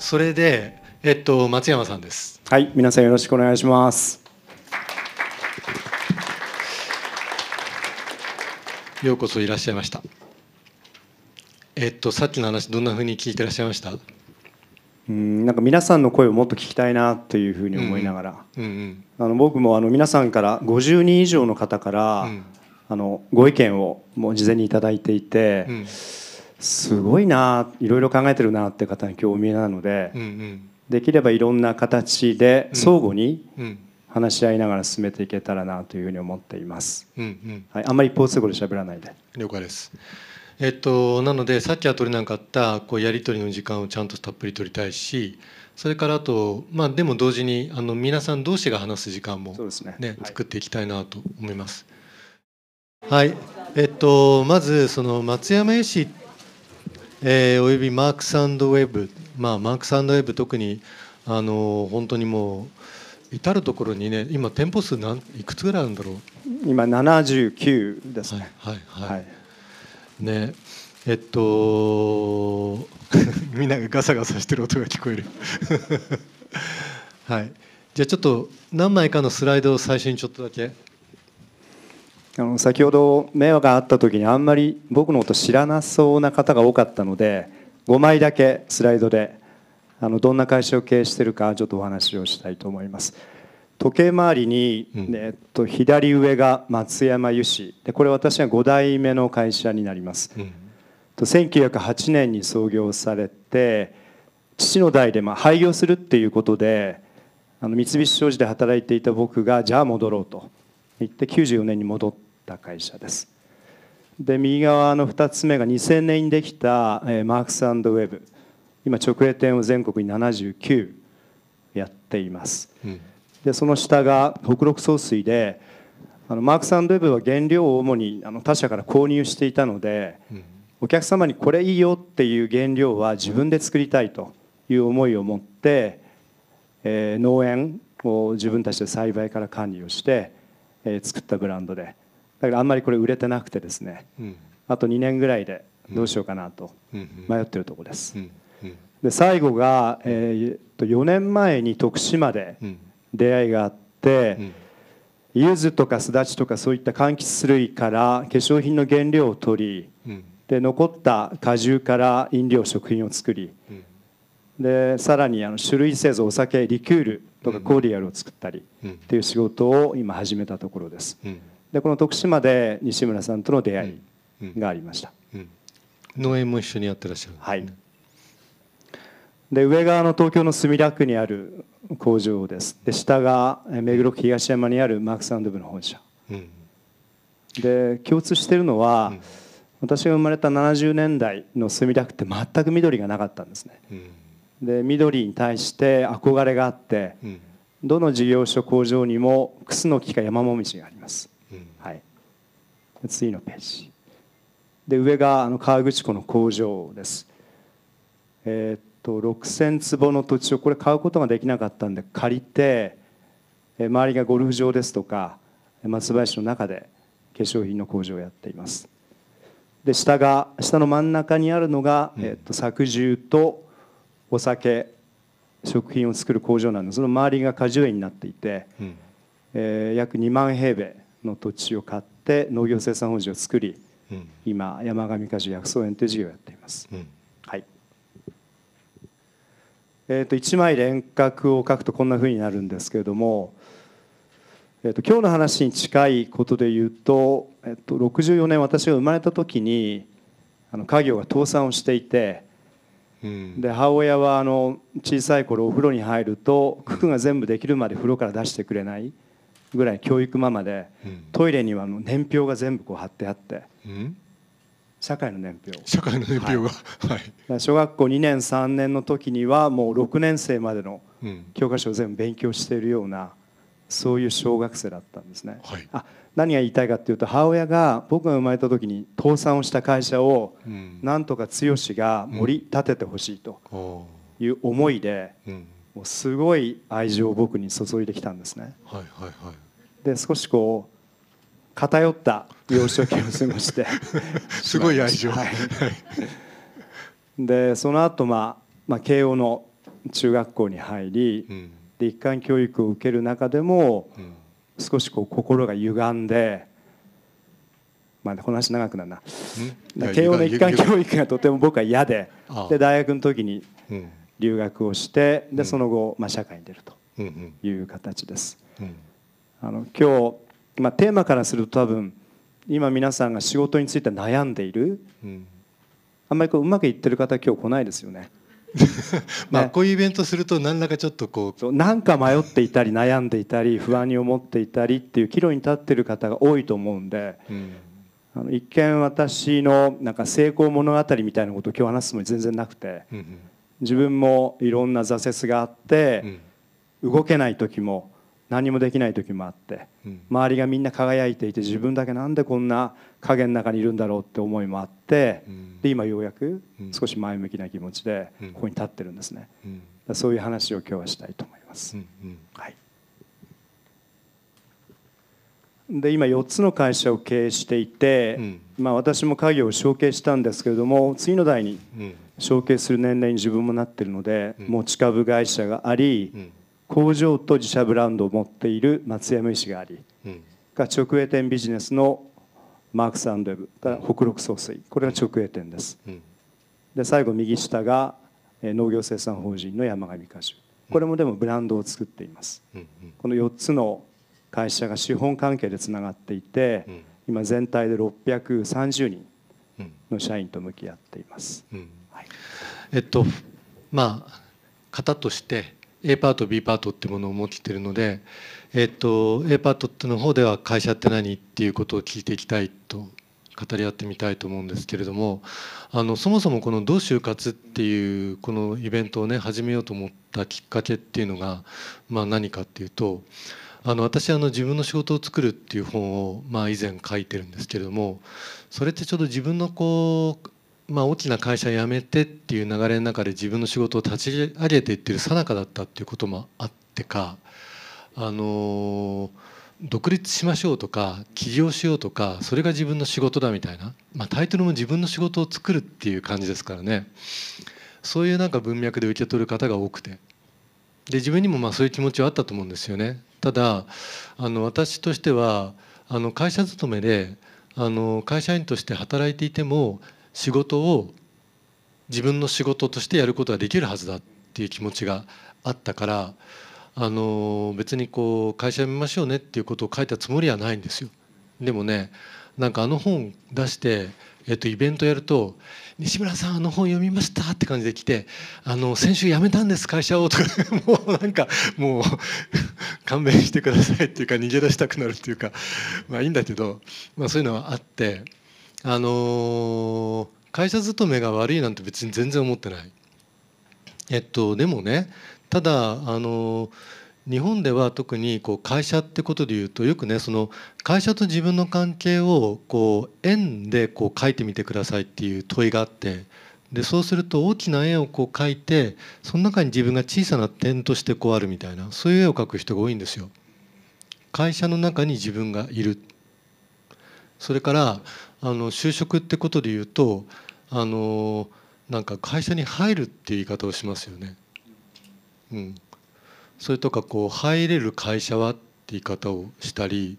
それで、えっと、松山さんです。はい、皆さんよろしくお願いします。ようこそいらっしゃいました。えっと、さっきの話、どんなふうに聞いてらっしゃいました？うん、なんか皆さんの声をもっと聞きたいなというふうに思いながら、うんうん。あの僕もあの皆さんから50人以上の方から、うんあのご意見をもう事前にいただいていて、うん。すごいないろいろ考えてるなって方に興味なので、うんうん。できればいろんな形で相互にうん。話し合いながら進めていけたらなというふうに思っています。うんうん。はい、あんまり一方通行で喋らないで。了解です。えっと、なので、さっきは取れなかった、こうやり取りの時間をちゃんとたっぷり取りたいし。それからあと、まあ、でも同時に、あの皆さん同士が話す時間もそうですね。ね、はい作っていきたいなと思います。はい、えっと、まずその松山絵師、えーおよびマークスウェブ、まあ、マークスウェブ特にあの本当にもう至る所にね今店舗数なんいくつぐらいあるんだろう？今79ですはいね。はいはい、はい。ねえっと みんながガサガサしてる音が聞こえる。はい。じゃあちょっと何枚かのスライドを最初にちょっとだけあの先ほど迷惑があった時にあんまり僕のこと知らなそうな方が多かったので5枚だけスライドであのどんな会社を経営しているかちょっとお話をしたいと思います。時計回りに、うん。えっと、左上が松山油脂でこれ私が5代目の会社になります。うん。と1908年に創業されて父の代でまあ廃業するっていうことであの三菱商事で働いていた僕がじゃあ戻ろうと言って94年に戻った会社です。で右側の2つ目が2000年にできたえーマークスウェブ。今直営店を全国に79やっています。うん。でその下が北陸送水であのマークスウェブは原料を主にあの他社から購入していたのでうん。お客様にこれいいよっていう原料は自分で作りたいという思いを持って、えー農園を自分たちで栽培から管理をして、えー作ったブランドで。だからあんまりこれ売れてなくてですね。うん。あと2年ぐらいでどうしようかなとうん迷ってるところです。で最後が、えーと4年前に徳島でうん。出会いがあって、うん。柚子とかすだちとかそういった柑橘類から化粧品の原料を取りうん。で残った果汁から飲料食品を作りうん。でさらにあの種類製造お酒リキュールとかコーディアルを作ったりっうん。ていう仕事を今始めたところです。うん。でこの徳島で西村さんとの出会うん。いがありました。うん。農園も一緒にやってらっしゃるはい。で上側の東京の墨田区にある工場です。で下がえ目黒区東山にあるマークスブの本社。うん。で共通しているのは、うん。私が生まれた70年代の墨田区って全く緑がなかったんですね。うんで緑に対して憧れがあってうん。どの事業所工場にもクスノキか山もみじがあります、うん。はい、で次のページ。で上があの河口湖の工場です。えーっと6000坪の土地をこれ買うことができなかったんで借りてえー周りがゴルフ場ですとか松林の中で化粧品の工場をやっています。で下が下の真ん中にあるのが、うん。えーっと搾汁とお酒食品を作る工場なんですその周りが果樹園になっていて、うん。えー約2万平米の土地を買って農業生産法人を作りうん。今山上果樹薬草園という事業をやっています。うん。はい。えー、と1枚で遠隔を書くとこんなふうになるんですけれども、えー、と今日の話に近いことで言うと,、えー、と64年私が生まれた時にあの家業が倒産をしていてうんで母親はあの小さい頃お風呂に入ると九九が全部できるまで風呂から出してくれないぐらい教育ママでうん。トイレにはあの年表が全部こう貼ってあってうん。社会の年表。社会の年表が。はい。ら小学校2年3年の時にはもう6年生までのうん。教科書を全部勉強しているようなそういう小学生だったんですね。はい。あ何が言いたいかっていうと母親が僕が生まれた時に倒産をした会社をうん。なんとか剛が盛り立ててほしいとおいう思いでもうすごい愛情を僕に注いできたんですね。はいはいはい。で少しこう偏った幼少期を過ごして。すごい愛情。はい。でその後、まあまあ慶応の中学校に入りうん。で一貫教育を受ける中でもうん少しこう心が歪んでまあこの話長くなるな。慶応の一貫教育がとても僕は嫌でで大学の時にうん。留学をしてうん。でその後、まあ、社会に出るという形です。うん。あの今日、まあ、テーマからすると多分今皆さんが仕事について悩んでいるうん。あんまりこううまくいってる方今日来ないですよね。まあね。こういうイベントすると何らかちょっとこそうなんか迷っていたり悩んでいたり不安に思っていたりっていう岐路に立っている方が多いと思うんでう、うん。あの一見私のなんか成功物語みたいなことを今日話すつもり全然なくてうん。自分もいろんな挫折があってうん。動けない時も何もできない時もあってうん。周りがみんな輝いていて自分だけなんでこんな影の中にいるんだろうって思いもあってうん。で今ようやくうん。少し前向きな気持ちでうん。ここに立ってるんですね。そういう話を今日はしたいと思います。はい、で今4つの会社を経営していて、うん。まあ、私も家業を承継したんですけれども次の代にうん。承継する年齢に自分もなっているので、うん。持ち株会社があり、うん。工場と自社ブランドを持っている松山医師がありうん。が直営店ビジネスのマークスウェブが北陸総水これが直営店です。うん。で最後右下がえー農業生産法人の山上果樹これもでもブランドを作っています。うんこの4つの会社が資本関係でつながっていてうん。今全体で630人うん。の社員と向き合っています。うん。はい。えっとまあ型として A パート B パートっていうものを持っているので、えっと、A パートっての方では会社って何っていうことを聞いていきたいと語り合ってみたいと思うんですけれどもあのそもそもこの「どう就活」っていうこのイベントをね始めようと思ったきっかけっていうのが、まあ、何かっていうとあの私あの自分の仕事を作るっていう本を、まあ、以前書いてるんですけれどもそれってちょうど自分のこうまあ、大きな会社辞めてっていう流れの中で自分の仕事を立ち上げていってる最中だったっていうこともあってか、あの独立しましょうとか起業しようとかそれが自分の仕事だみたいな、まあ、タイトルも自分の仕事を作るっていう感じですからね。そういうなんか文脈で受け取る方が多くて。で自分にもまあそういう気持ちはあったと思うんですよね。ただあの私としてはあの会社勤めであの会社員として働いていても仕事を自分の仕事としてやることができるはずだっていう気持ちがあったからあの別にこう会社辞めましょうねっていうことを書いたつもりはないんですよ。でもねなんかあの本出して、えっと、イベントやると「西村さんあの本読みました」って感じで来て「あの先週辞めたんです会社を」とか もうなんかもう勘弁してくださいっていうか逃げ出したくなるっていうかまあいいんだけど、まあ、そういうのはあってあの会社勤めが悪いなんて別に全然思ってない。えっとでもねただあの日本では特にこう会社ってことでいうとよくねその会社と自分の関係をこう円でこう書いてみてくださいっていう問いがあってでそうすると大きな円をこう描いてその中に自分が小さな点としてこうあるみたいなそういう絵を描く人が多いんですよ。会社の中に自分がいるそれからあの就職ってことで言うとあのなんか会社に入るっていう言い方をしますよね。うん、それとかこう入れる会社はって言い方をしたり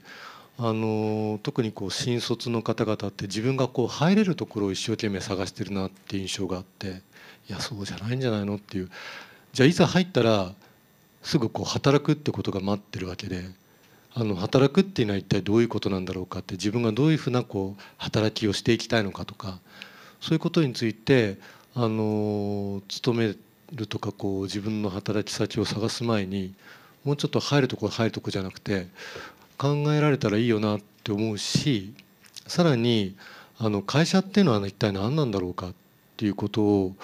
あの特にこう新卒の方々って自分がこう入れるところを一生懸命探してるなって印象があっていやそうじゃないんじゃないのっていう。じゃあいざ入ったらすぐこう働くってことが待ってるわけであの働くっていうのは一体どういうことなんだろうかって自分がどういうふうなこう働きをしていきたいのかとかそういうことについてあの勤めるとかこう自分の働き先を探す前にもうちょっと入るとこ入るとこじゃなくて考えられたらいいよなって思うしさらにあの会社っていうのは一体何なんだろうかっていうことを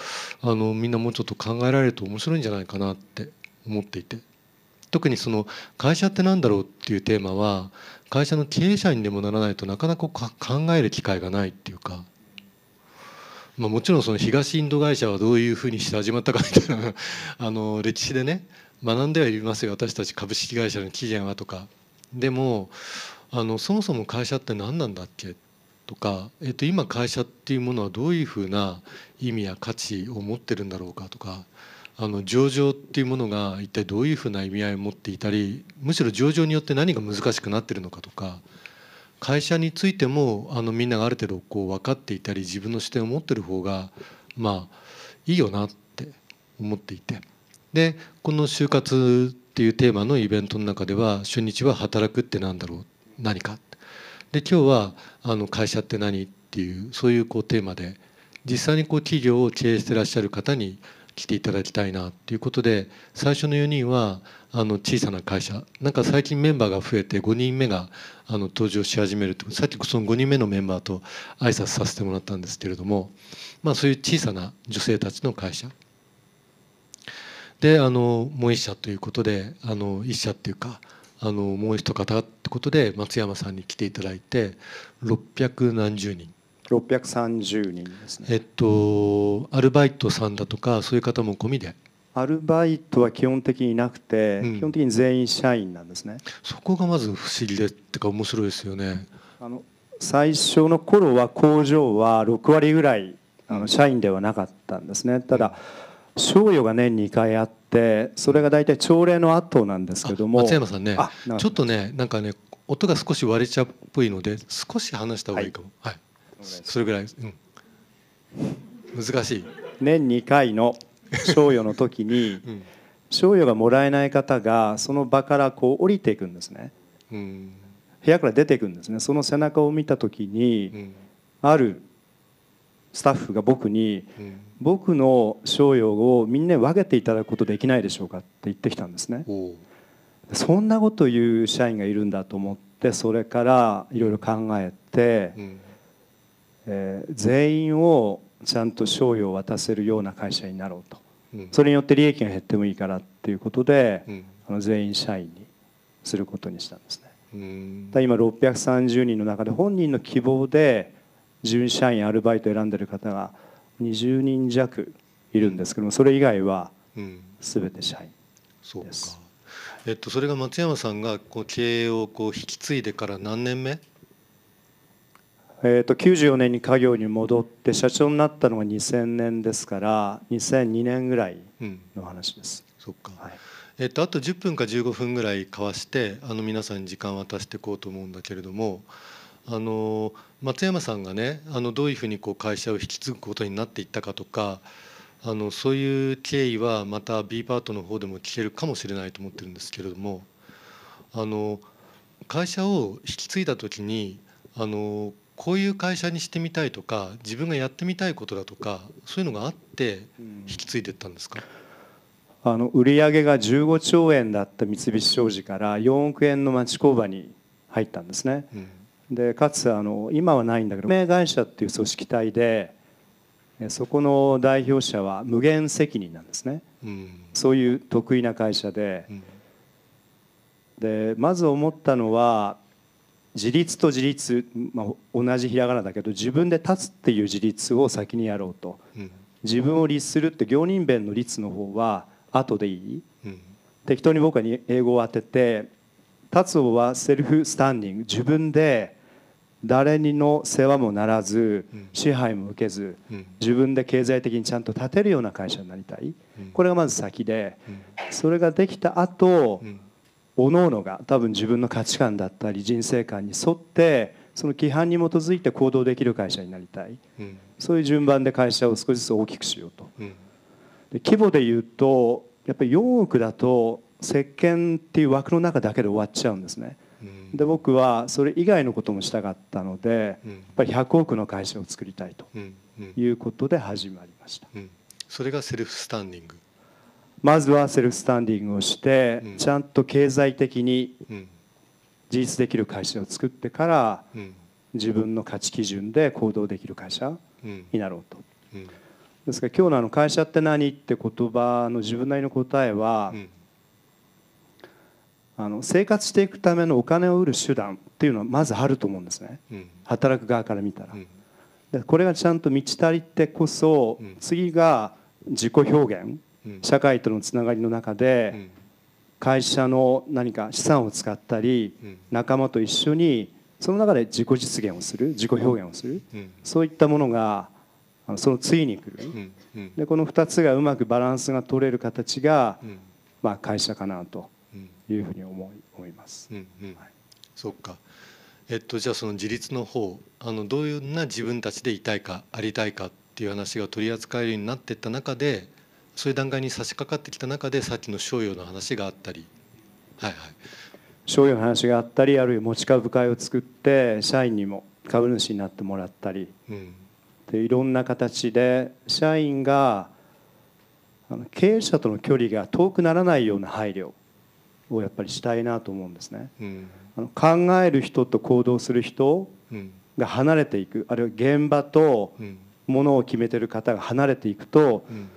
あのみんなもうちょっと考えられると面白いんじゃないかなって思っていて特にその会社って何だろうっていうテーマは会社の経営者にでもならないとなかなか考える機会がないっていうか。まあ、もちろんその東インド会社はどういうふうにして始まったかみたいな あの歴史でね学んではいますよ。私たち株式会社の起源はとか。でもあのそもそも会社って何なんだっけ？とか、えっと、今会社っていうものはどういうふうな意味や価値を持ってるんだろうか？とかあの上場っていうものが一体どういうふうな意味合いを持っていたりむしろ上場によって何が難しくなってるのかとか会社についてもあのみんながある程度こう分かっていたり自分の視点を持ってる方がまあいいよなって思っていて。でこの就活っていうテーマのイベントの中では初日は働くって何だろう何か。で今日はあの会社って何っていうそういうこうテーマで実際にこう企業を経営してらっしゃる方に来ていただきたいなっていうことで最初の4人はあの小さな会社。なんか最近メンバーが増えて5人目があの登場し始めると。さっきその5人目のメンバーと挨拶させてもらったんですけれども、まあ、そういう小さな女性たちの会社。であのもう一社ということであの一社っていうかあのもう一方ってことで松山さんに来ていただいて600何十人。630人ですね。えっとアルバイトさんだとかそういう方も込みでアルバイトは基本的になくて、うん。基本的に全員社員なんですね。そこがまず不思議でってか面白いですよね。あの最初の頃は工場は6割ぐらいあの社員ではなかったんですね。ただ賞与が年に2回あってそれが大体朝礼の後なんですけども。あ松山さんね。ちょっとねなんかね音が少し割れちゃうっぽいので少し話した方がいいかも。はい、それぐらい、うん、難しい、年2回の賞与の時にうん賞与がもらえない方がその場からこう降りていくんですね。うん部屋から出ていくんですね。その背中を見た時うにんあるスタッフが僕にうん「僕の賞与をみんなに分けていただくことできないでしょうか」って言ってきたんですね。そんなこと言う社員がいるんだと思ってそれからいろいろ考えて、うん。えー全員をちゃんと賞与を渡せるような会社になろうと。うん。それによって利益が減ってもいいからっていうことで、うん。あの全員社員にすることにしたんですね。うん。だ今630人の中で本人の希望で準社員アルバイトを選んでる方が20人弱いるんですけどもそれ以外はうん。全て社員そうか。ですえっとそれが松山さんがこう経営をこう引き継いでから何年目？えー、と94年に家業に戻って社長になったのが2000年ですから2002年ぐらいうんの話です、そっか。はい、えっと、あと10分か15分ぐらい交わしてあの皆さんに時間を渡していこうと思うんだけれどもあの松山さんがねあのどういうふうにこう会社を引き継ぐことになっていったかとかあのそういう経緯はまた B パートの方でも聞けるかもしれないと思ってるんですけれどもあの会社を引き継いだ時にあのこういう会社にしてみたいとか自分がやってみたいことだとかそういうのがあって引き継いでいったんですか、あの売上が15兆円だった三菱商事から4億円の町工場に入ったんですね。うん。でかつあの今はないんだけど名会社っていう組織体でえそこの代表者は無限責任なんですね。うん。そういう得意な会社で。うん。でまず思ったのは自立と自立、まあ、同じひらがなだけど自分で立つっていう自立を先にやろうと。うん。自分を律するって行人弁の律の方は後でいい？うん。適当に僕はに英語を当てて立つはセルフスタンディング。自分で誰にの世話もならずうん。支配も受けずうん。自分で経済的にちゃんと立てるような会社になりたい。うん。これがまず先で。うん。それができた後うん各々が多分自分の価値観だったり人生観に沿ってその規範に基づいて行動できる会社になりたい。うん。そういう順番で会社を少しずつ大きくしようと。うん。で規模で言うとやっぱり4億だと石鹸っていう枠の中だけで終わっちゃうんですね。うん。で僕はそれ以外のこともしたかったのでやっうんぱり100億の会社を作りたいということで始まりました。うん。それがセルフスタンディングまずはセルフスタンディングをしてうん。ちゃんと経済的にうん。自立できる会社を作ってからうん。自分の価値基準で行動できる会社うん。になろうと。うん。ですから今日のあの会社って何って言葉の自分なりの答えはうん。あの生活していくためのお金を売る手段っていうのはまずあると思うんですね。うん。働く側から見たら。うん。でこれがちゃんと満ち足りてこそうん。次が自己表現。うん社会とのつながりの中うでん。会社の何か資産を使ったりうん。仲間と一緒にその中で自己実現をする自己表現をするうん。そういったものがその次に来る。でこの2つがうまくバランスが取れる形が、うん。まあ、会社かなとうん。いうふうに思い思います。うんうん。そっか。えっとじゃあその自立の方あのどういうな自分たちでいたいかありたいかっていう話が取り扱えるようになっていった中でそういう段階に差し掛かってきた中でさっきの商用の話があったり。はいはい。商用の話があったりあるいは持ち株会を作って社員にも株主になってもらったり。うん。でいろんな形で社員が経営者との距離が遠くならないような配慮をやっぱりしたいなと思うんですね。うん。あの考える人と行動する人うん。が離れていく。あるいは現場とうん。ものを決めてる方が離れていくとうん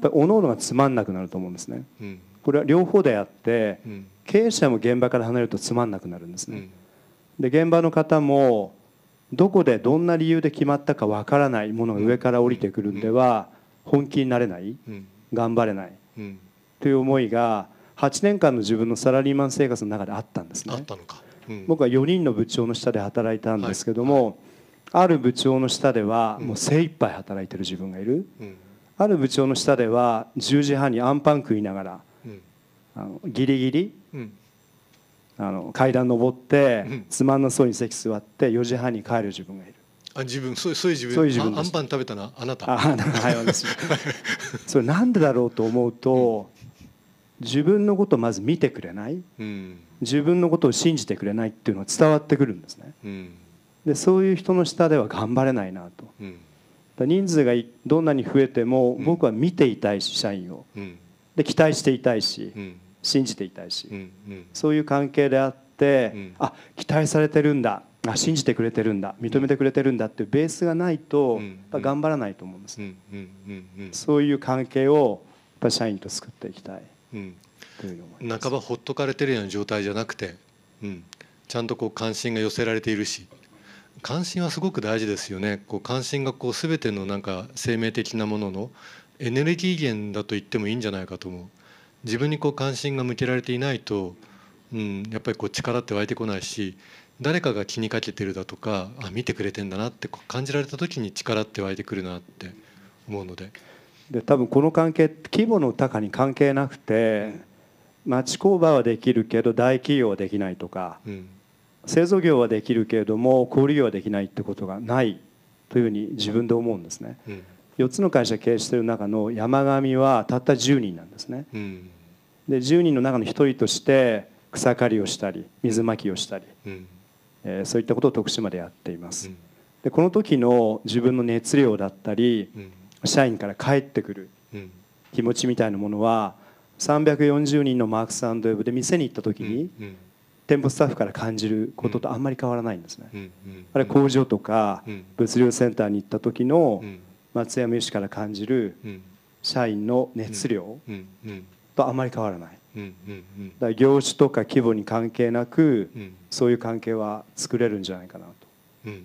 ぱり各々がつまんなくなると思うんですね。うん。これは両方であってうん。経営者も現場から離れるとつまんなくなるんですね。うん。で現場の方もどこでどんな理由で決まったかわからないものが上から降りてくるんでは本気になれない。うん。頑張れない。うん。という思いが8年間の自分のサラリーマン生活の中であったんですね。あったのか。うん僕は4人の部長の下で働いたんですけども、ある部長の下ではもう精一杯働いてる自分がいるうんある部長の下では10時半にアンパン食いながらうん。あのギリギリうん。あの階段登ってうん。つまんなそうに席座って4時半に帰る自分がいる。あ自分そうそういう自分そういう自分アンパン食べたのはあなた。あはい私。それなんでだろうと思うと自分のことをまず見てくれない？うん。自分のことを信じてくれないっていうのが伝わってくるんですね。うん。でそういう人の下では頑張れないなと人数がいどんなに増えてもうん。僕は見ていたいし社員を。うん。で期待していたいしうん。信じていたいし。そういう関係であって、うん。あ期待されてるんだ。あ信じてくれてるんだ。認めてくれてるんだっていうベースがないと、うん。やっぱ頑張らないと思うんです、そういう関係をやっぱ社員と作っていきたい。いうふうに思います。半ばほっとかれてるような状態じゃなくて、うん、ちゃんとこう関心が寄せられているし関心はすごく大事ですよね。こう関心がこう全てのなんか生命的なもののエネルギー源だと言ってもいいんじゃないかと思う。自分にこう関心が向けられていないと、うん、やっぱりこう力って湧いてこないし誰かが気にかけてるだとかあ見てくれてんだなって感じられた時に力って湧いてくるなって思うので。で多分この関係規模の高に関係なくて町工場はできるけど大企業はできないとかうん製造業はできるけれども小売業はできないってことがないというふうに自分で思うんですね。うん。4つの会社経営している中の山上はたった10人なんですね。うん。で10人の中の1人として草刈りをしたり水まきをしたり、うん。えーそういったことを徳島でやっています。うん。でこの時の自分の熱量だったりうん。社員から返ってくるうん。気持ちみたいなものは340人のマークスウェブで店に行った時にうん店舗スタッフから感じることとあんまり変わらないんですね。あれ工場とかうん。物流センターに行った時のうん。松山由志から感じるうん。社員の熱量とあんまり変わらない。だから業種とか規模に関係なくうん。そういう関係は作れるんじゃないかなと。うん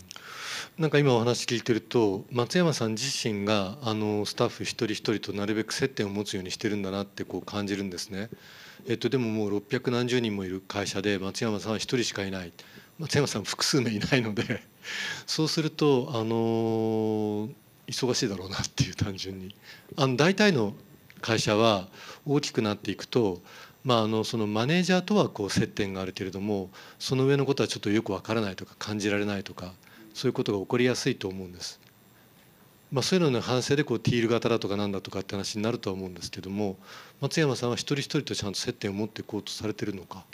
なんか今お話聞いてると松山さん自身があのスタッフ一人一人となるべく接点を持つようにしてるんだなってこう感じるんですね。えっと、でももう600何十人もいる会社で松山さんは一人しかいない松山さん複数名いないのでそうするとあの忙しいだろうなっていう単純にあの大体の会社は大きくなっていくと、まあ、あのそのマネージャーとはこう接点があるけれどもその上のことはちょっとよくわからないとか感じられないとかそういうことが起こりやすいと思うんです。まあ、そういうのの反省でこうティール型だとかなんだとかって話になるとは思うんですけども松山さんは一人一人とちゃんと接点を持っていこうとされてるのか？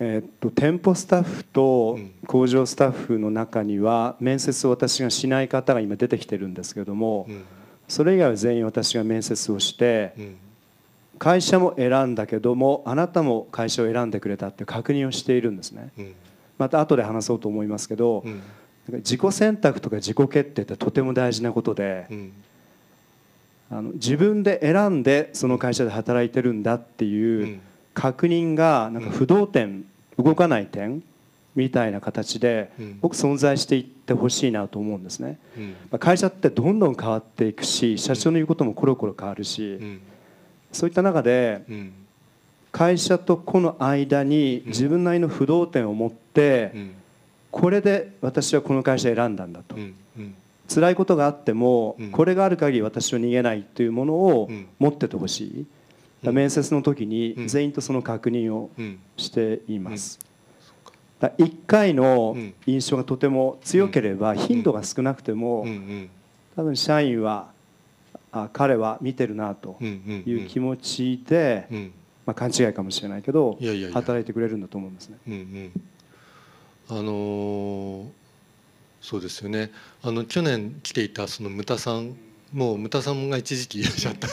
えーっと店舗スタッフとうん。工場スタッフの中には面接を私がしない方が今出てきてるんですけどもうん。それ以外は全員私が面接をしてうん。会社も選んだけどもあなたも会社を選んでくれたって確認をしているんですね。うん。また後で話そうと思いますけどうん自己選択とか自己決定ってとても大事なことでうん。あの自分で選んでその会社で働いてるんだってういうん。確認がなんか不動点動かない点みたいな形でうん。僕存在していってほしいなと思うんですね。うん。まあ会社ってどんどん変わっていくし社長の言うこともコロコロ変わるしうん。そういった中でうん。会社と個の間に自分なりの不動点を持ってうんこれで私はこの会社を選んだんだと。うんうん。辛いことがあっても、うん。これがある限り私は逃げないというものをうん。持っててほしい、だから面接の時にうん。全員とその確認をうん。しています、だから1回のうん。印象がとても強ければ頻度が少なくてもうん。うん。多分社員はあ彼は見てるなとうん。うん。いう気持ちで、うん。まあ、勘違いかもしれないけど働いてくれるんだと思うんですね。あのーそうですよね。あの去年来ていたその牟田さんもう牟田さんが一時期いらっしゃった。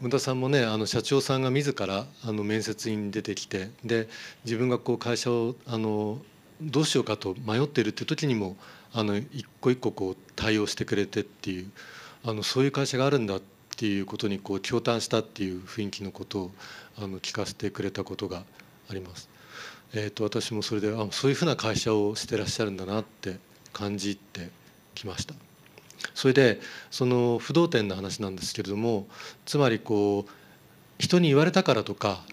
牟田さんもねあの社長さんが自らあの面接に出てきてで自分がこう会社をあのどうしようかと迷っているっていう時にもあの一個一個こう対応してくれてっていうあのそういう会社があるんだっていうことにこう驚嘆したっていう雰囲気のことをあの聞かせてくれたことがあります。えー、と私もそれであそういうふうな会社をしてらっしゃるんだなって感じてきましたそれでその不動店の話なんですけれどもつまりこう人に言われたからとか、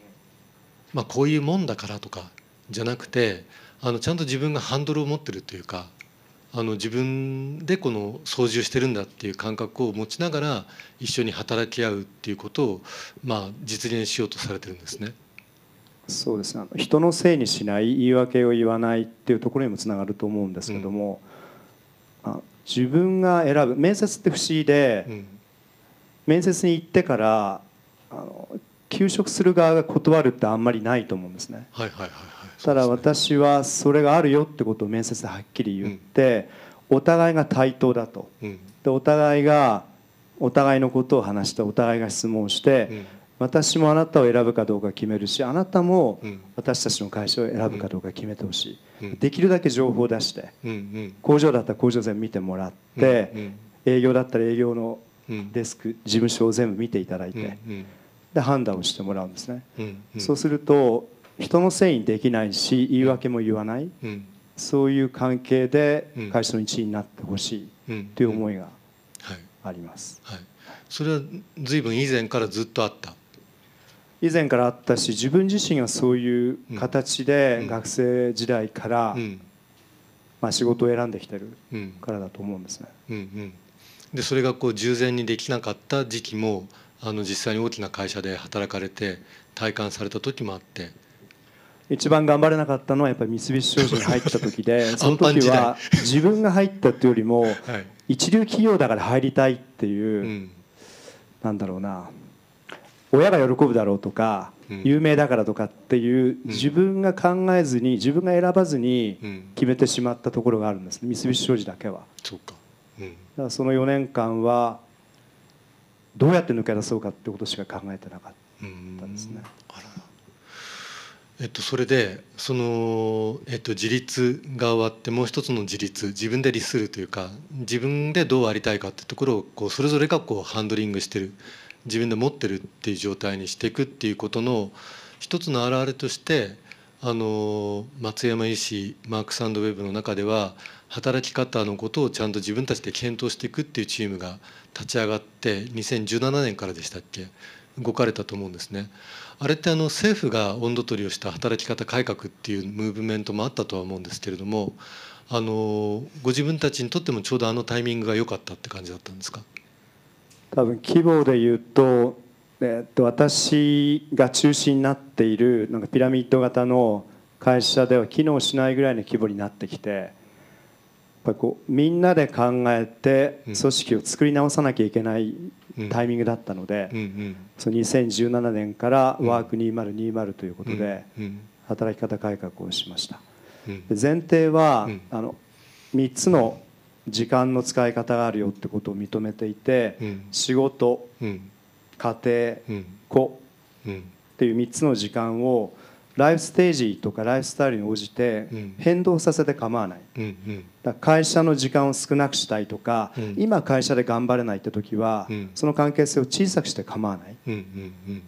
まあ、こういうもんだからとかじゃなくてあのちゃんと自分がハンドルを持ってるというかあの自分でこの操縦してるんだっていう感覚を持ちながら一緒に働き合うっていうことを、まあ、実現しようとされてるんですね。そうですね。あの人のせいにしない言い訳を言わないっていうところにもつながると思うんですけども、あ自分が選ぶ面接って不思議で、うん。面接に行ってからあの休職する側が断るってあんまりないと思うんですね。はいはいはいはい。ただ私はそれがあるよってことを面接ではっきり言って、お互いが対等だと。うん。でお互いがお互いのことを話してお互いが質問して、うん私もあなたを選ぶかどうか決めるしあなたもうん。私たちの会社を選ぶかどうか決めてほしい、うん。できるだけ情報を出して工場だったら工場全部見てもらって、うん営業だったら営業のうん。デスク事務所を全部見ていただいて、で判断をしてもらうんですね、そうすると人のせいにできないし言い訳も言わない。うん。そういう関係でうん。会社の一員になってほしいうん。という思いがはい。あります。はい。それは随分以前からずっとあった？以前からあったし自分自身がそういう形で学生時代から、うん。まあ、仕事を選んできてるうんからだと思うんですね。うん。うん。でそれがこう従前にできなかった時期もあの実際に大きな会社で働かれて体感された時もあって。一番頑張れなかったのはやっぱり三菱商事に入った時で その時は自分が入ったというよりもはい。一流企業だから入りたいっていう、うん。なんだろうな親が喜ぶだろうとか、うん。有名だからとかっていううん。自分が考えずに自分が選ばずにうん。決めてしまったところがあるんですね。三菱商事だけは。そうか。うん。だからその4年間はどうやって抜け出そうかってことしか考えてなかっうんたですね。えっと、それでその、えっと、自立が終わってもう一つの自立自分で利するというか自分でどうありたいかってところをこうそれぞれがこうハンドリングしてる自分で持ってるっていう状態にしていくっていうことの一つの表れとしてあの松山医師マークスウェブの中では働き方のことをちゃんと自分たちで検討していくっていうチームが立ち上がって2017年からでしたっけ動かれたと思うんですね。あれってあの政府が温度取りをした働き方改革っていうムーブメントもあったとは思うんですけれどもあのご自分たちにとってもちょうどあのタイミングが良かったって感じだったんですか？多分規模で言うと,、えっと私が中心になっているなんかピラミッド型の会社では機能しないぐらいの規模になってきてやっぱりこうみんなで考えてうん。組織を作り直さなきゃいけないうんタイミングだったので、うん。うん。その2017年からワーク2020ということでうん。働き方改革をしました。前提は、うん。あの3つの時間の使い方があるよってことを認めていて、うん。仕事うん。家庭うん。子うん。っていう3つの時間をライフステージとかライフスタイルに応じてうん。変動させて構わない。だ会社の時間を少なくしたいとか、うん。今会社で頑張れないって時は、うん。その関係性を小さくして構わない。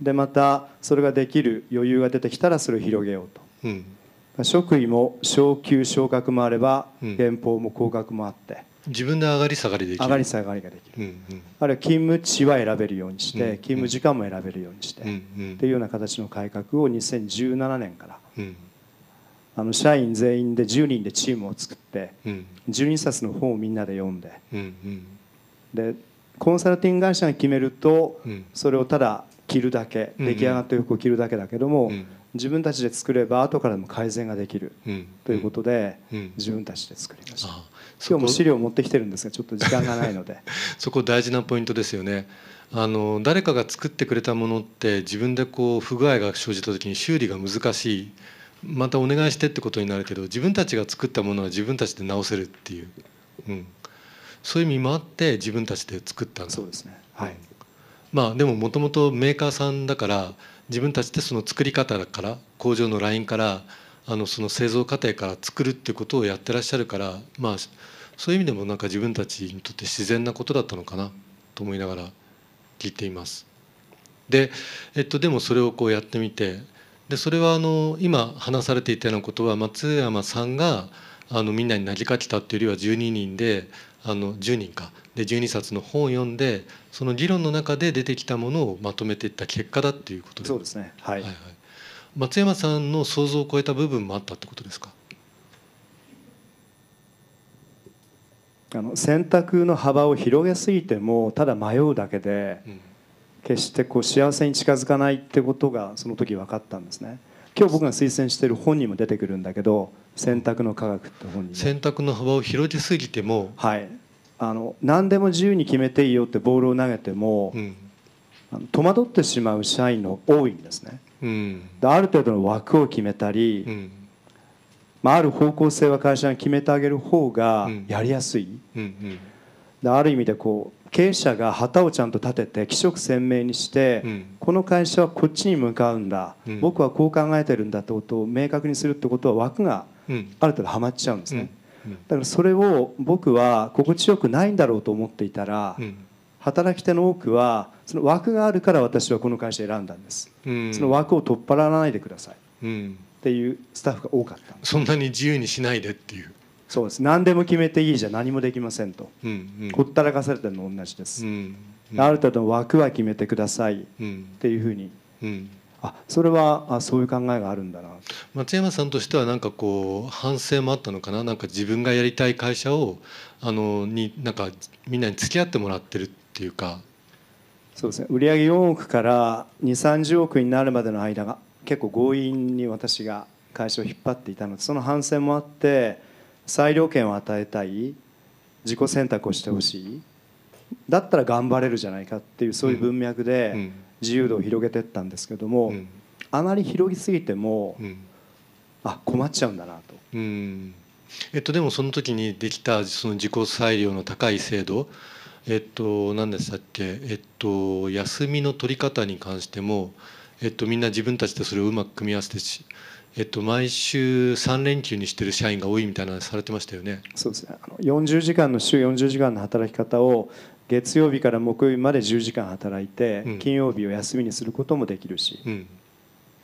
でまたそれができる余裕が出てきたらそれを広げようと。うん職位も昇給昇格もあればうん。減俸も降格もあって自分で上がり下がりできる。上がり下がりができる。うんうん。あるいは勤務地は選べるようにしてうん勤務時間も選べるようにしてうんうん。っていうような形の改革を2017年からうん。あの社員全員で10人でチームを作ってうん。12冊の本をみんなで読んでうんうん。でコンサルティング会社が決めるとうん。それをただ着るだけうん出来上がった服を着るだけだけどもうん自分たちで作れば後からでも改善ができるうん。ということでうん。自分たちで作りました。あそこ。今日も資料を持ってきてるんですがちょっと時間がないので。そこ大事なポイントですよね。あの誰かが作ってくれたものって自分でこう不具合が生じた時に修理が難しい。またお願いしてってことになるけど自分たちが作ったものは自分たちで直せるっていう、うん、そういう意味もあって自分たちで作ったんだ。そうですね。はい。まあでももともとメーカーさんだから自分たちでその作り方から工場のラインからあのその製造過程から作るっていうことをやってらっしゃるからまあそういう意味でもなんか自分たちにとって自然なことだったのかなと思いながら聞いています。で,、えっと、でもそれをこうやってみてでそれはあの今話されていたようなことは松山さんがあのみんなに投げかけたっていうよりは12人であの10人かで12冊の本を読んでその議論の中で出てきたものをまとめていった結果だっていうことそうですね。はい。はいはい、松山さんの想像を超えた部分もあったってことですか？あの選択の幅を広げすぎてもただ迷うだけでうん。決してこう幸せに近づかないってことがその時分かったんですね。今日僕が推薦している本にも出てくるんだけど「選択の科学」って本にね。選択の幅を広げすぎても、はいあの何でも自由に決めていいよってボールを投げてもうん。戸惑ってしまう社員の多いんですね。うん。である程度の枠を決めたり、うん。まあ、ある方向性は会社が決めてあげる方がうん。やりやすい、うんである意味でこう経営者が旗をちゃんと立てて規則鮮明にして、うん。この会社はこっちに向かうんだ、うん。僕はこう考えてるんだってことを明確にするってことは枠がうん。ある程度はまっちゃうんですね、うんだからそれを僕は心地よくないんだろうと思っていたら、うん。働き手の多くはその枠があるから私はこの会社を選んだんです、うん。その枠を取っ払わないでください。っうん。ていうスタッフが多かったそんなに自由にしないでっていう、そうです。何でも決めていいじゃ何もできませんと、ほったらかされてるのと同じです、うんある程度の枠は決めてください。っうん。ていうふうにうんあそれはあそういう考えがあるんだな。松山さんとしてはなんかこう反省もあったのかな？なんか自分がやりたい会社をあのになんかみんなに付き合ってもらってるっていうか。そうですね。売上4億から2 3 0億になるまでの間が結構強引に私が会社を引っ張っていたのでその反省もあって裁量権を与えたい自己選択をしてほしい。だったら頑張れるじゃないかっていうそういう文脈うでん自由度を広げていったんですけども、うん。あまり広げすぎてもうん。あ困っちゃうんだなと。うん。えっとでもその時にできたその自己裁量の高い制度えっと何でしたっけ？えっと休みの取り方に関してもえっとみんな自分たちでそれをうまく組み合わせてしえっと毎週3連休にしてる社員が多いみたいなのされてましたよね。そうですね。あの40時間の週40時間の働き方を月曜日から木曜日まで10時間働いて、うん。金曜日を休みにすることもできるしうん。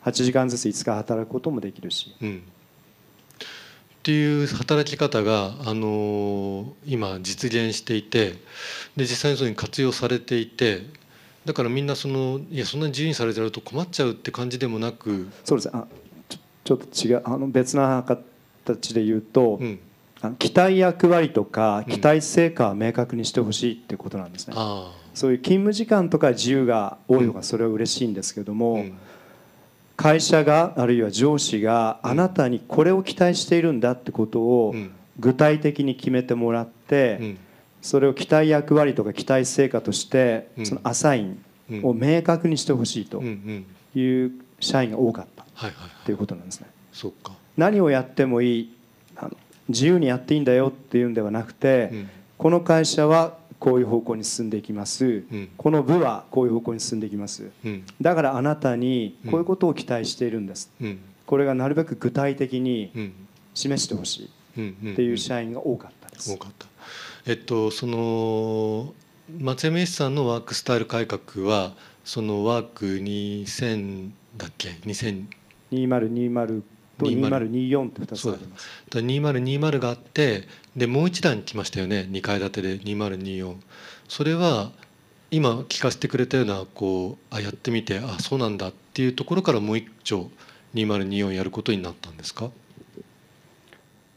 8時間ずつ5日働くこともできるし。うん、っていう働き方が、あの今実現していてで実際にそれに活用されていてだからみんなそのいやそんなに自由にされてると困っちゃうって感じでもなく、そうです。ねあちょちょっと違う。あの別な形で言うと、うん、期待役割とかうん。期待成果は明確にしてほしいっていうことなんですね、あそういう勤務時間とか自由が多いのがそれは嬉しいんですけどあ、も、うん。会社があるいは上司があなたにこれを期待しているんだってことをうん。具体的に決めてもらって、うん。それを期待役割とか期待成果としてうん。そのアサインうん。を明確にしてほしいとうんうん。いう社員が多かったはいはいうことなんですね。何をやってもいい自由にやっていいんだよっていうんではなくて、うん。この会社はこういう方向に進んでいきます、うん。この部はこういう方向に進んでいきます。うん。だからあなたにこういうことを期待しているんです、うん。これがなるべく具体的にうん。示してほしいっていう社員が多かったです。多。かった。えっとその松山義さんのワークスタイル改革はそのワーク2000だっけ？2000 2020と20 2024って2つあります。だ。2020があってでもう一段来ましたよね。2階建てで2024それは今聞かせてくれたようなこうあやってみてあそうなんだっていうところからもう一丁2024やることになったんですか？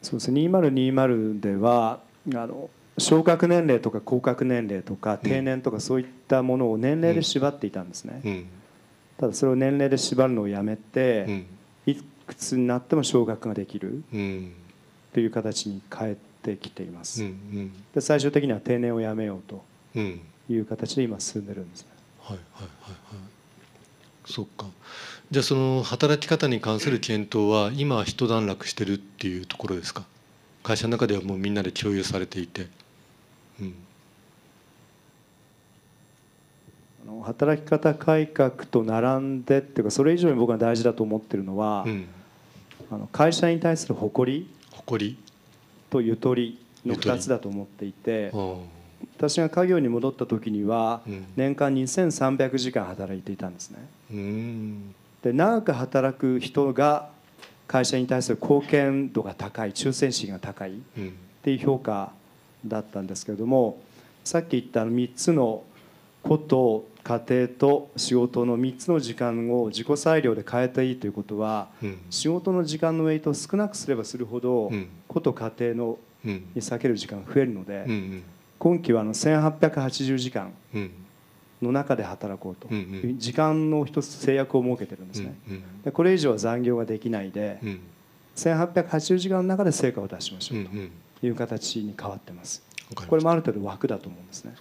そうですね。2020ではあの昇格年齢とか降格年齢とか定年とかそういったものを年齢で縛っていたんですね、うん。ただそれを年齢で縛るのをやめて、うん。いくつになっても昇格ができる。うん。という形に変えてきています、うんうん。で最終的には定年をやめようとうん。いう形で今進んでるんですね。はいはいはいはい。そっか。じゃあその働き方に関する検討は今は一段落してるっていうところですか？会社の中ではもうみんなで共有されていて。うん。あの働き方改革と並んでっていうかそれ以上に僕が大事だと思ってるのは、うんあの会社に対する誇り誇り？とゆとりのゆとり。2つだと思っていて私が家業に戻った時にはうん。年間2300時間働いていたんですね。うん。で長く働く人が会社に対する貢献度が高い忠誠心が高いっうん。ていう評価だったんですけれどもさっき言ったあの3つのこと家庭と仕事の3つの時間を自己裁量で変えていいということはうん。仕事の時間のウェイトを少なくすればするほどうん。こと家庭のうん。に避ける時間が増えるのでうんうん。今期はあの1880時間うん。の中で働こうと。うんうん。時間の一つ制約を設けてるんですね。うんでこれ以上は残業ができないでうん。1880時間の中で成果を出しましょうという形に変わってますこれもある程度枠だと思うんですね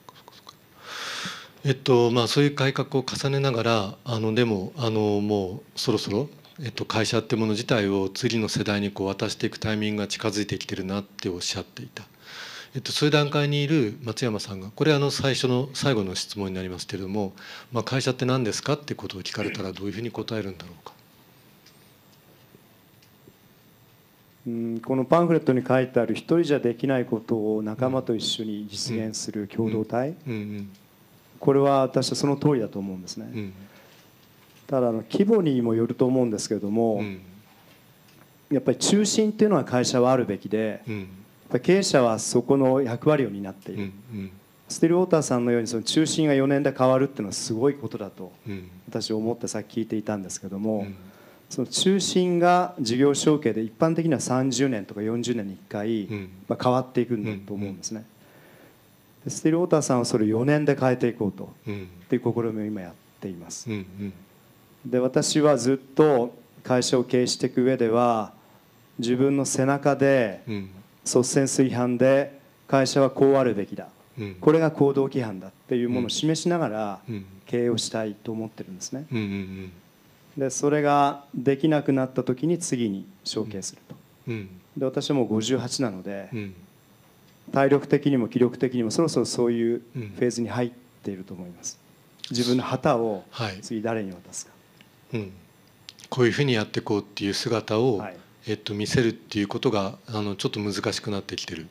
えっとまあ、そういう改革を重ねながらあのでもあのもうそろそろ、えっと、会社ってもの自体を次の世代にこう渡していくタイミングが近づいてきてるなっておっしゃっていた、えっと、そういう段階にいる松山さんがこれあの最初の最後の質問になりますけれども、まあ、会社って何ですかってことを聞かれたらどういうふうに答えるんだろうか。うんこのパンフレットに書いてある一人じゃできないことを仲間と一緒に実現する共同体うんこれは私はその通りだと思うんですね。うん。うんただあの規模にもよると思うんですけれどもうん。やっぱり中心っていうのは会社はあるべきでうん。やっぱり経営者はそこの役割を担っていうんるうん。スティルウォーターさんのようにその中心が4年で変わるっていうのはすごいことだとうん。私思ってさっき聞いていたんですけども、うん。その中心が事業承継で一般的には30年とか40年に1回、うん。まあ、変わっていくんだと思うんですね。でスティルウォーターさんはそれを4年で変えていこうと。うん。っていう試みを今やっています。うんうん。で私はずっと会社を経営していく上では自分の背中でうん。率先垂範で会社はこうあるべきだ。うん。これが行動規範だっていうものを示しながらうん。経営をしたいと思ってるんですね。うんうんでそれができなくなった時に次に承継すると。うん。で私はもう58なのでうん体力的にも気力的にもそろそろそういううん。フェーズに入っていると思います。自分の旗をはい。次誰に渡すか。うん、こういうふうにやっていこうっていう姿を、はい。えっと、見せるっていうことがあのちょっと難しくなってきてる。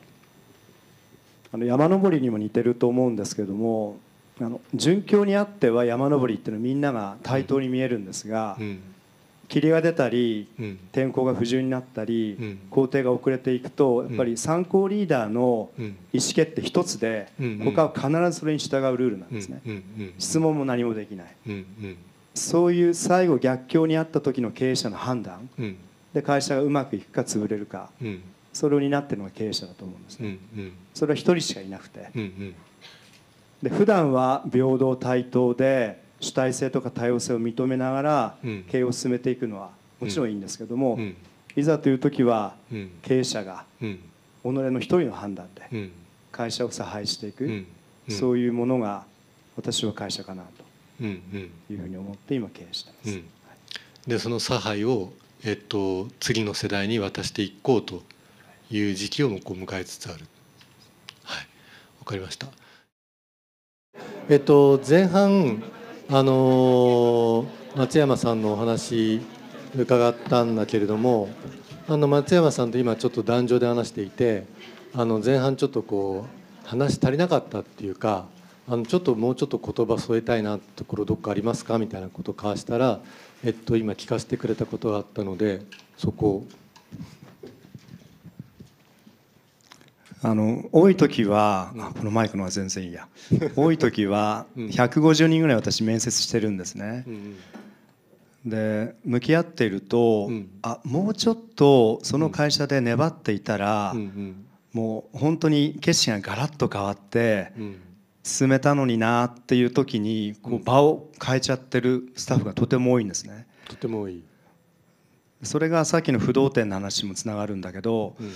あの山登りにも似てると思うんですけどもあの順境にあっては山登りっていうのはみんなが対等に見えるんですがうん霧が出たりうん。天候が不順になったりうん。工程が遅れていくとやっぱり参考リーダーのうん。意思決定一つでうん他は必ずそれに従うルールなんですね。質問も何もできない。そういう最後逆境にあった時の経営者の判断。うん。で会社がうまくいくか潰れるか。うん。それを担ってるのが経営者だと思うんですうんねうん。それは一人しかいなくて。うんうん。で普段は平等対等で主体性とか多様性を認めながらうん。経営を進めていくのはもちろんいいんですけどもうん。いざという時はうん。経営者がうん。己の一人の判断でうん。会社を差配していくうん。そういうものが私は会社かなと。いうふうに思って今経営してます。うん。でその差配を、えっと、次の世代に渡していこうという時期をこう迎えつつある。はい、わかりました。えっと前半あの松山さんのお話伺ったんだけれども、あの松山さんと今ちょっと壇上で話していて、あの前半ちょっとこう話足りなかったっていうか。あのちょっともうちょっと言葉添えたいなところどっかありますかみたいなことを交わしたら、えっと、今聞かせてくれたことがあったのでそこをあの多い時は、あこのマイクのは全然いいや。多い時は150人ぐらい私面接してるんですね。うんで向き合っていると、うん。あもうちょっとその会社で粘っていたら、うんうん。もう本当に景色がガラッと変わってうん。進めたのになっていう時にこう場を変えちゃってるスタッフがとても多いんですね。とてもいい、それがさっきの不動店の話にもつながるんだけどうん、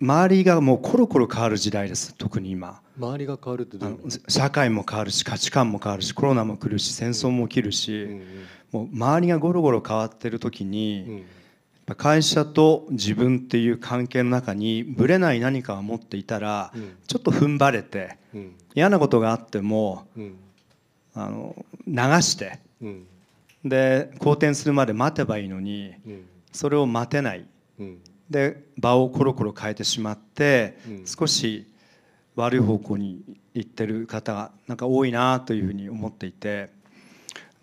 周りがもうコロコロ変わる時代です特に今。周りが変わるってどういう社会も変わるし価値観も変わるしコロナも来るし戦争も起きるし、うんもう周りがゴロゴロ変わってる時に、うん。会社と自分っていう関係の中にぶれない何かを持っていたら、うん。ちょっと踏ん張れてうん。嫌なことがあってもうん。あの流してうん。で好転するまで待てばいいのにうん。それを待てない。うんで場をコロコロ変えてしまって、うん。少し悪い方向に行ってる方がなんか多いなというふうに思っていて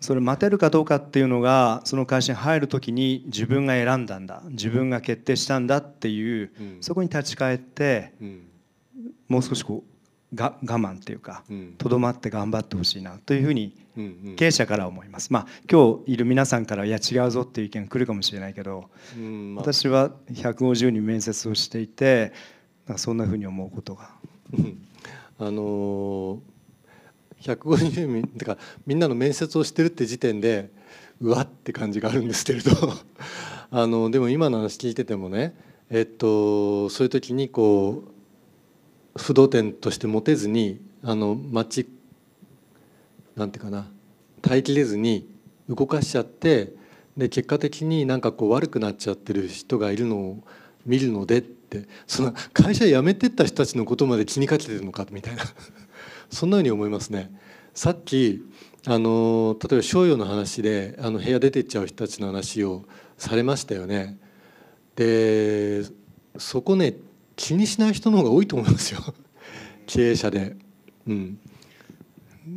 それ待てるかどうかっていうのがその会社に入る時に自分が選んだんだ自分が決定したんだっていう、うん。そこに立ち返ってうん。もう少しこうが我慢っていうかうん。とどまって頑張ってほしいなというふうに経営者からは思います。まあ今日いる皆さんからいや違うぞっていう意見が来るかもしれないけど私は150人面接をしていてそんなふうに思うことが。うん。あのー150人てかみんなの面接をしてるって時点でうわって感じがあるんですけれど。あのでも今の話聞いててもねえっとそういう時にこう不動店として持てずにあの街なんていうかな耐えきれずに動かしちゃってで結果的になんかこう悪くなっちゃってる人がいるのを見るのでってその会社辞めてった人たちのことまで気にかけてるのかみたいな そんなふうに思いますね。さっきあの例えば商用の話であの部屋出てっちゃう人たちの話をされましたよね。でそこね気にしない人の方が多いと思いますよ。経営者で。うん。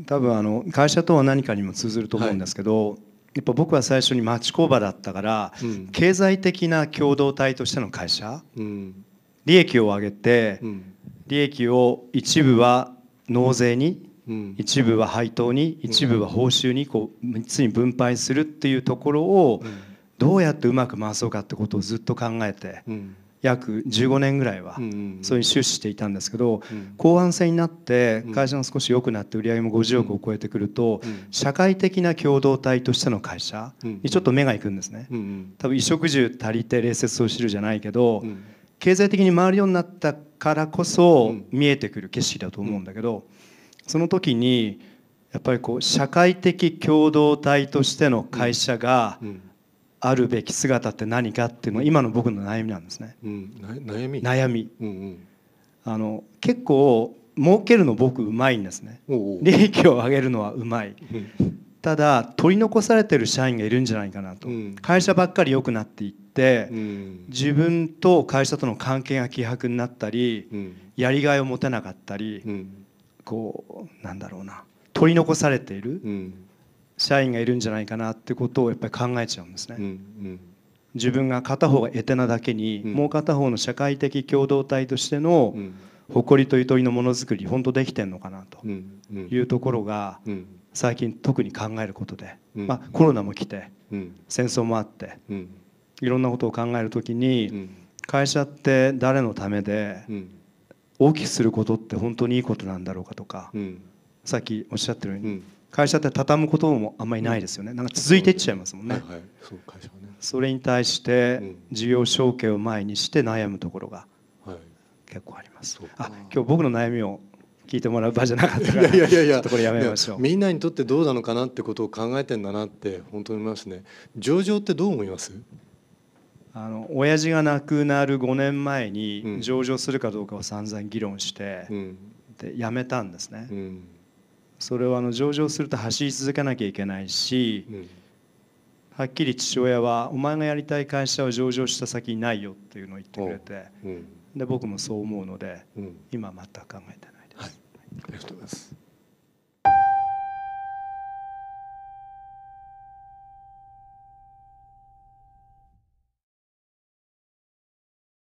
多分あの会社とは何かにも通ずると思うんですけど、やっぱ僕は最初に町工場だったから、うん。経済的な共同体としての会社うん。利益を上げて、うん。利益を一部は納税にうん。一部は配当に一部は報酬にこう3つに分配するっていうところをどうやってうまく回そうかってことをずっと考えてうん約15年ぐらいはうんそういう出資していたんですけどうん。後半戦になってうん。会社が少し良くなって売り上げも50億を超えてくるとうん。社会的な共同体としての会社うん。にちょっと目がいくんですね。多分衣食住足りて礼節を知るじゃないけどうん。経済的に回るようになったからこそうん。見えてくる景色だと思うんだけどその時にやっぱりこう社会的共同体としての会社がうんあるべき姿って何かっていうのが今の僕の悩みなんですね。うんな悩み？悩み。うんうん。あの結構儲けるの僕うまいんですね。利益を上げるのはうまい。うん。ただ取り残されてる社員がいるんじゃないかなと。うん。会社ばっかり良くなっていってうん。自分と会社との関係が希薄になったりうん。やりがいを持てなかったりうん。こうなんだろうな。取り残されている。うん社員がいるんじゃないかなってことをやっぱり考えちゃうんですね。うんうん。自分が片方が得手なだけに、うん。もう片方の社会的共同体としてのうん。誇りとゆとりのものづくり本当できてんのかなというところがうん。最近特に考えることで、うん。まあ、コロナも来てうん。戦争もあってうん。いろんなことを考える時うにん。会社って誰のためでうん。大きくすることって本当にいいことなんだろうかとかうん。さっきおっしゃってるようにうん会社って畳むこともあんまりないですよね。なんか続いていっちゃいますもんね。はいはい。そう会社はね。それに対してうん。事業承継を前にして悩むところがはい。結構あります。そう。か。あ今日僕の悩みを聞いてもらう場じゃなかったからいやいやいやいや。ちょっとこれやめましょう。みんなにとってどうなのかなってことを考えてんだなって本当に思いますね。上場ってどう思います？あの親父が亡くなる5年前うん。に上場するかどうかを散々議論してうん。で辞めたんですね。う。んそれはあの上場すると走り続けなきゃいけないしうん。はっきり父親は「お前がやりたい会社は上場した先にないよ」っていうのを言ってくれてう。ん。で僕もそう思うのでうん。今は全く考えてないです。ありがとうございます